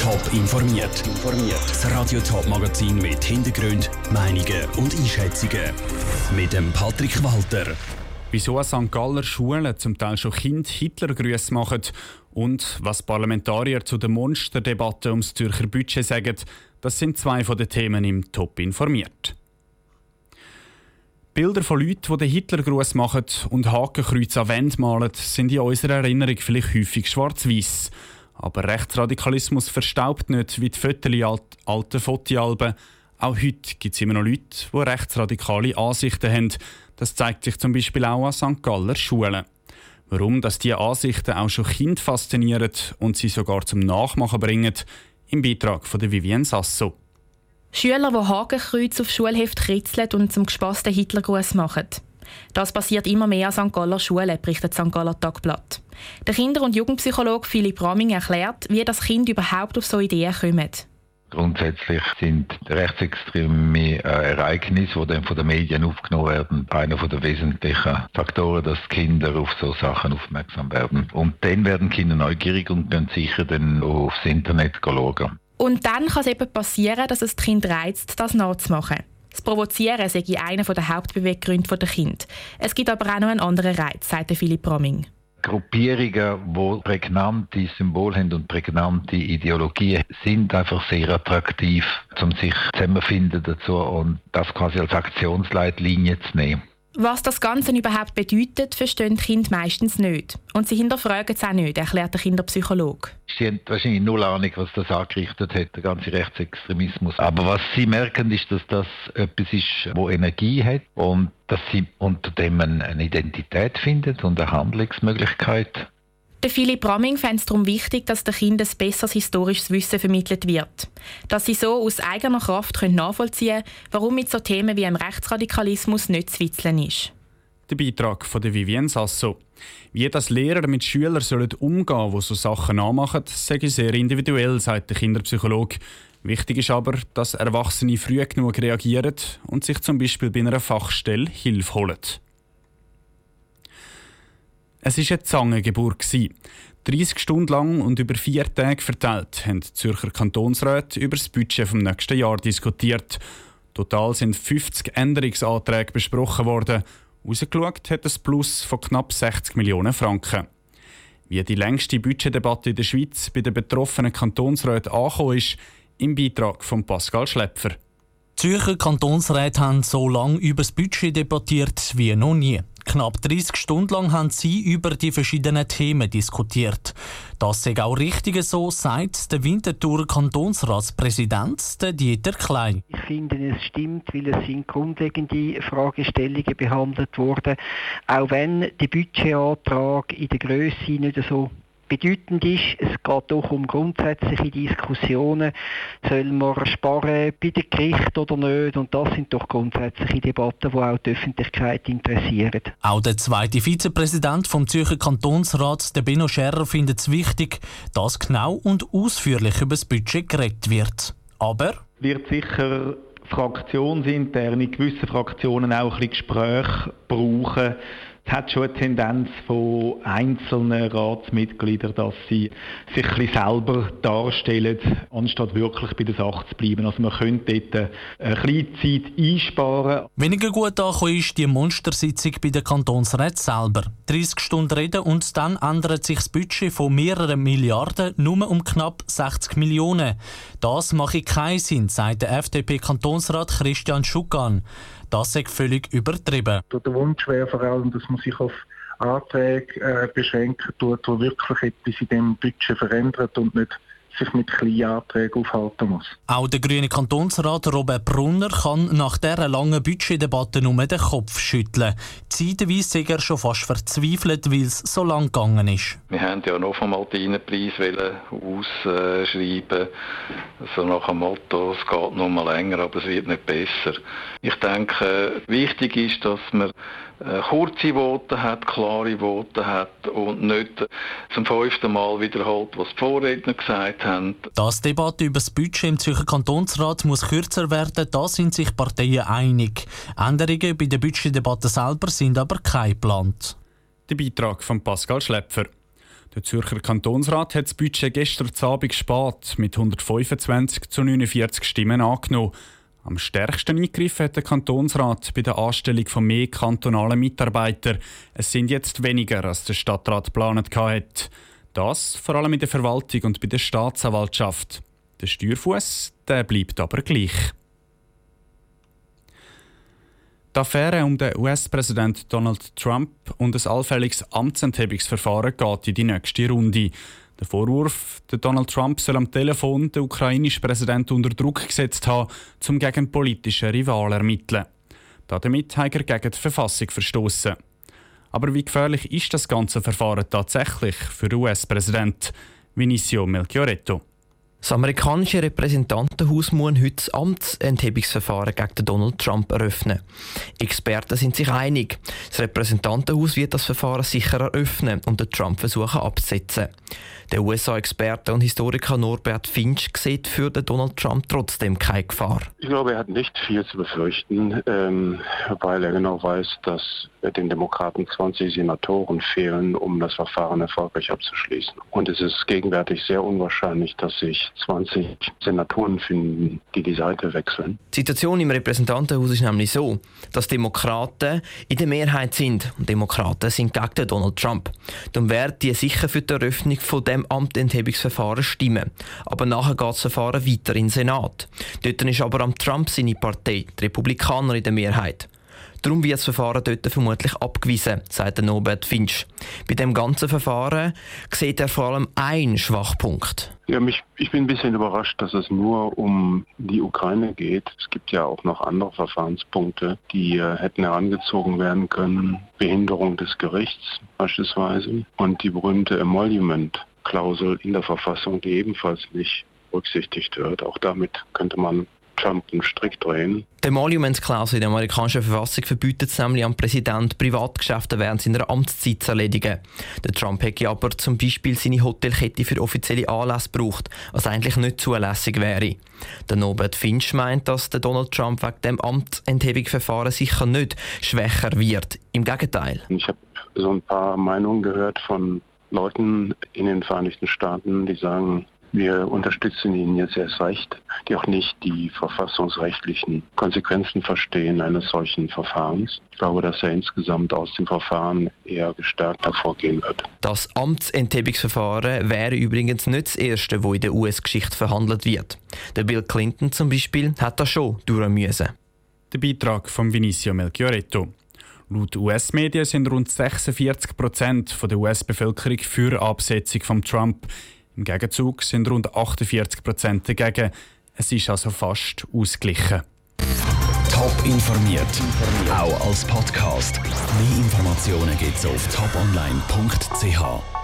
Top informiert. Das Radio Top Magazin mit Hintergrund, Meinungen und Einschätzungen mit dem Patrick Walter. Wieso St. Galler Schulen zum Teil schon Kind Hitlergrüße machen und was Parlamentarier zu der Monsterdebatte ums Zürcher Budget sagen, das sind zwei von den Themen im Top informiert. Bilder von Leuten, die den Hitlergruß machen und Hakenkreuze an Wände malen, sind in unserer Erinnerung vielleicht häufig schwarz-weiß. Aber Rechtsradikalismus verstaubt nicht wie die Fotos alten Fotoalben. Auch heute gibt es immer noch Leute, die rechtsradikale Ansichten haben. Das zeigt sich zum Beispiel auch an St. Galler Schulen. Warum dass diese Ansichten auch schon Kinder faszinieren und sie sogar zum Nachmachen bringen, im Beitrag von Vivienne Sasso. Schüler, die Hakenkreuz auf Schulheft kritzeln und zum gespaßten Hitlergruß machen. Das passiert immer mehr an St. Galler Schulen, berichtet St. Galler Tagblatt. Der Kinder- und Jugendpsychologe Philipp Raming erklärt, wie das Kind überhaupt auf so Ideen kommt. Grundsätzlich sind rechtsextreme äh, Ereignisse, die dann von den Medien aufgenommen werden, einer der wesentlichen Faktoren, dass Kinder auf so Sachen aufmerksam werden. Und dann werden Kinder neugierig und können sicher dann aufs Internet schauen. Und dann kann es eben passieren, dass es das Kind reizt, das nachzumachen. Das Provozieren sei einer der Hauptbeweggründe der Kind. Es gibt aber auch noch einen anderen Reiz, sagt Philipp Romming. Gruppierungen, die prägnante Symbole haben und prägnante Ideologien, sind einfach sehr attraktiv, um sich zusammenfinden dazu und das quasi als Aktionsleitlinie zu nehmen. Was das Ganze überhaupt bedeutet, verstehen die Kinder meistens nicht. Und sie hinterfragen es auch nicht, erklärt der Kinderpsychologe. Sie haben wahrscheinlich null Ahnung, was das angerichtet hat, der ganze Rechtsextremismus. Aber was sie merken, ist, dass das etwas ist, wo Energie hat und dass sie unter dem eine Identität findet und eine Handlungsmöglichkeit. Der Philipp Ramming fände es darum wichtig, dass den Kindern ein besseres historisches Wissen vermittelt wird. Dass sie so aus eigener Kraft können nachvollziehen können, warum mit so Themen wie dem Rechtsradikalismus nicht zu witzeln ist. Der Beitrag von der Vivienne Sasso. Wie das Lehrer mit Schülern sollen umgehen, die so Sachen nachmachen, sage ich sehr individuell, sagt der Kinderpsychologe. Wichtig ist aber, dass Erwachsene früh genug reagieren und sich zum Beispiel bei einer Fachstelle Hilfe holen. Es war eine Zangengeburt. 30 Stunden lang und über vier Tage verteilt haben die Zürcher Kantonsräte über das Budget vom nächsten Jahr diskutiert. Total sind 50 Änderungsanträge besprochen worden. Rausgeschaut hat es Plus von knapp 60 Millionen Franken. Wie die längste Budgetdebatte in der Schweiz bei den betroffenen Kantonsräten angekommen ist, im Beitrag von Pascal Schlepfer. Die Zürcher Kantonsräte haben so lange über das Budget debattiert wie noch nie. Knapp 30 Stunden lang haben sie über die verschiedenen Themen diskutiert. Das sei auch richtig so, sagt der Winterthur Kantonsratspräsident Dieter Klein. Ich finde, es stimmt, weil es sind grundlegende Fragestellungen behandelt worden, auch wenn der Budgetantrag in der Größe nicht so Bedeutend ist, es geht doch um grundsätzliche Diskussionen. Soll man sparen bei den Gerichten oder nicht? Und das sind doch grundsätzliche Debatten, die auch die Öffentlichkeit interessieren. Auch der zweite Vizepräsident vom Zürcher Kantonsrat, der Benno Scherrer, findet es wichtig, dass genau und ausführlich über das Budget geredet wird. Aber wird sicher fraktionsintern in gewissen Fraktionen auch ein bisschen Gespräche brauchen, es hat schon eine Tendenz von einzelnen Ratsmitgliedern, dass sie sich ein bisschen selber darstellen, anstatt wirklich bei der Sache zu bleiben. Also man könnte dort eine kleine Zeit einsparen. Weniger gut angekommen ist die Monstersitzung bei der Kantonsrat selber. 30 Stunden reden und dann ändert sich das Budget von mehreren Milliarden nur um knapp 60 Millionen. Das mache keinen Sinn, sagt der FDP-Kantonsrat Christian Schukan. Das sei völlig übertrieben. Der Wunsch wäre vor allem, dass man sich auf Anträge äh, beschränken tut, wo wirklich etwas in dem Budget verändert und nicht sich mit kleinen Anträgen aufhalten muss. Auch der grüne Kantonsrat Robert Brunner kann nach dieser langen Budgetdebatte nur den Kopf schütteln. Zeitweise sei er schon fast verzweifelt, weil es so lang gegangen ist. Wir haben ja noch einmal den Preis ausschreiben, so nach dem Motto, es geht noch mal länger, aber es wird nicht besser. Ich denke, wichtig ist, dass man äh, kurze Worte hat, klare Worte hat und nicht zum fünften Mal wiederholt, was die Vorredner gesagt haben. Dass die Debatte über das Budget im Zürcher Kantonsrat muss kürzer werden, da sind sich Parteien einig. Änderungen bei der Budgetdebatte selber sind aber kein geplant. Der Beitrag von Pascal Schlepfer. Der Zürcher Kantonsrat hat das Budget gestern Abend spät mit 125 zu 49 Stimmen angenommen. Am stärksten eingegriffen hat der Kantonsrat bei der Anstellung von mehr kantonalen Mitarbeitern. Es sind jetzt weniger, als der Stadtrat geplant hat. Das vor allem in der Verwaltung und bei der Staatsanwaltschaft. Der Steuerfuß der bleibt aber gleich. Die Affäre um den US-Präsident Donald Trump und ein allfälliges Amtsenthebungsverfahren geht in die nächste Runde. Der Vorwurf, der Donald Trump soll am Telefon den ukrainischen Präsidenten unter Druck gesetzt haben, um gegen politische Rivalen ermitteln. Damit hat er gegen die Verfassung verstoßen. Aber wie gefährlich ist das ganze Verfahren tatsächlich für den US-Präsident? Vinicio Melchioretto. Das amerikanische Repräsentantenhaus muss heute das Amtsenthebungsverfahren gegen Donald Trump eröffnen. Experten sind sich einig. Das Repräsentantenhaus wird das Verfahren sicher eröffnen und den Trump versuchen abzusetzen. Der USA-Experte und Historiker Norbert Finch sieht für den Donald Trump trotzdem keine Gefahr. Ich glaube, er hat nicht viel zu befürchten, ähm, weil er genau weiß, dass den Demokraten 20 Senatoren fehlen, um das Verfahren erfolgreich abzuschließen. Und es ist gegenwärtig sehr unwahrscheinlich, dass sich 20 Senatoren finden, die die Seite wechseln. Die Situation im Repräsentantenhaus ist nämlich so, dass Demokraten in der Mehrheit sind und Demokraten sind gegen Donald Trump. Dann werden die sicher für die Eröffnung von dem Amtenthebungsverfahren stimmen. Aber nachher geht das Verfahren weiter in den Senat. Dort ist aber am Trump seine Partei, die Republikaner, in der Mehrheit. Darum wird das Verfahren dort vermutlich abgewiesen, sagt Norbert Finch. Bei dem ganzen Verfahren sieht er vor allem einen Schwachpunkt. Ja, mich, ich bin ein bisschen überrascht, dass es nur um die Ukraine geht. Es gibt ja auch noch andere Verfahrenspunkte, die äh, hätten herangezogen werden können. Behinderung des Gerichts beispielsweise und die berühmte Emolument-Klausel in der Verfassung, die ebenfalls nicht berücksichtigt wird. Auch damit könnte man Trump einen Strick drehen. Die Emoluments-Klausel in der amerikanischen Verfassung verbietet es nämlich am Präsident, Privatgeschäfte während seiner Amtszeit zu erledigen. Der Trump hätte aber zum Beispiel seine Hotelkette für offizielle Anlässe gebraucht, was eigentlich nicht zulässig wäre. Der Norbert Finch meint, dass der Donald Trump wegen dem Amtsenthebungsverfahren sicher nicht schwächer wird. Im Gegenteil. Ich habe so ein paar Meinungen gehört von Leuten in den Vereinigten Staaten, die sagen, wir unterstützen ihn jetzt erst recht, die auch nicht die verfassungsrechtlichen Konsequenzen verstehen eines solchen Verfahrens. Ich glaube, dass er insgesamt aus dem Verfahren eher gestärkt hervorgehen wird. Das Amtsenthebungsverfahren wäre übrigens nicht das erste, wo in der US-Geschichte verhandelt wird. Der Bill Clinton zum Beispiel hat das schon durch müssen. Der Beitrag von Vinicio Melchioretto. Laut US-Medien sind rund 46 Prozent der US-Bevölkerung für Absetzung von Trump. Im Gegenzug sind rund 48 Prozent dagegen. Es ist also fast ausgeglichen. Top informiert, auch als Podcast. Mehr Informationen gibt es auf toponline.ch.